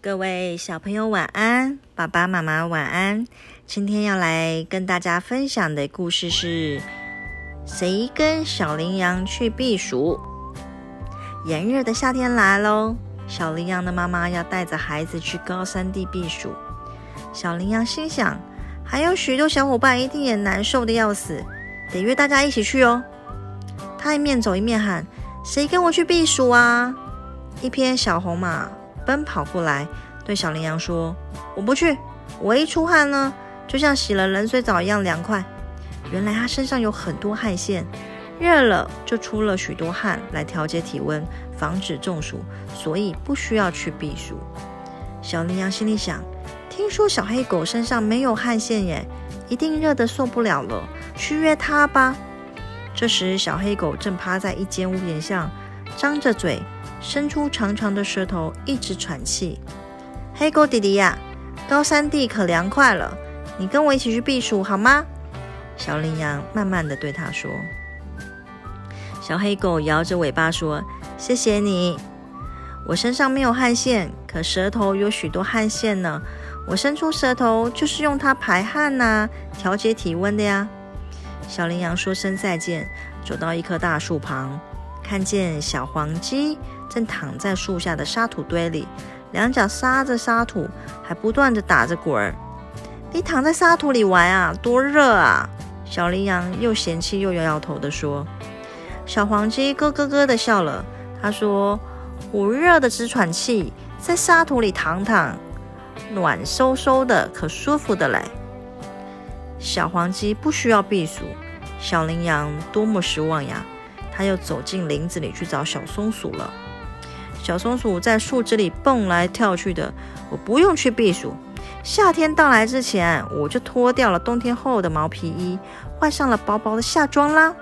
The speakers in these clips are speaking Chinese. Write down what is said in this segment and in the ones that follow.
各位小朋友晚安，爸爸妈妈晚安。今天要来跟大家分享的故事是：谁跟小羚羊去避暑？炎热的夏天来喽，小羚羊的妈妈要带着孩子去高山地避暑。小羚羊心想，还有许多小伙伴一定也难受的要死，得约大家一起去哦。他一面走一面喊：“谁跟我去避暑啊？”一匹小红马。奔跑过来，对小羚羊说：“我不去，我一出汗呢，就像洗了冷水澡一样凉快。原来他身上有很多汗腺，热了就出了许多汗来调节体温，防止中暑，所以不需要去避暑。”小羚羊心里想：“听说小黑狗身上没有汗腺耶，一定热得受不了了，去约它吧。”这时，小黑狗正趴在一间屋檐下，张着嘴。伸出长长的舌头，一直喘气。黑狗弟弟呀，高山地可凉快了，你跟我一起去避暑好吗？小羚羊慢慢的对他说。小黑狗摇着尾巴说：“谢谢你，我身上没有汗腺，可舌头有许多汗腺呢。我伸出舌头就是用它排汗呐，调节体温的呀。”小羚羊说声再见，走到一棵大树旁。看见小黄鸡正躺在树下的沙土堆里，两脚撒着沙土，还不断的打着滚儿。你躺在沙土里玩啊，多热啊！小羚羊又嫌弃又摇摇头的说。小黄鸡咯咯咯的笑了，他说：“我热的直喘气，在沙土里躺躺，暖飕飕的，可舒服的嘞。”小黄鸡不需要避暑，小羚羊多么失望呀！他又走进林子里去找小松鼠了。小松鼠在树枝里蹦来跳去的。我不用去避暑，夏天到来之前，我就脱掉了冬天厚的毛皮衣，换上了薄薄的夏装啦。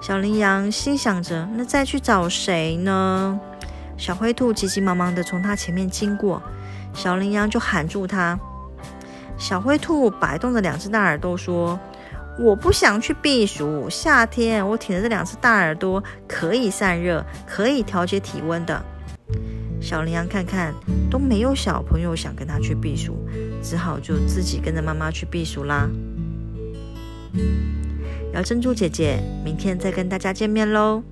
小羚羊心想着：那再去找谁呢？小灰兔急急忙忙地从它前面经过，小羚羊就喊住它。小灰兔摆动着两只大耳朵说。我不想去避暑，夏天我挺着这两只大耳朵可以散热，可以调节体温的。小羚羊看看都没有小朋友想跟它去避暑，只好就自己跟着妈妈去避暑啦。姚珍珠姐姐，明天再跟大家见面喽。